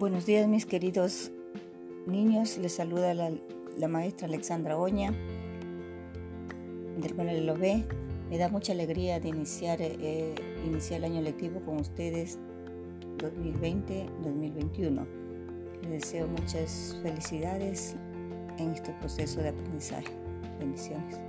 Buenos días mis queridos niños, les saluda la, maestra Alexandra Oña del Colegio Lo B. Me da mucha alegría de iniciar, eh, iniciar el año lectivo con ustedes 2020-2021. Les deseo muchas felicidades en este proceso de aprendizaje. Bendiciones.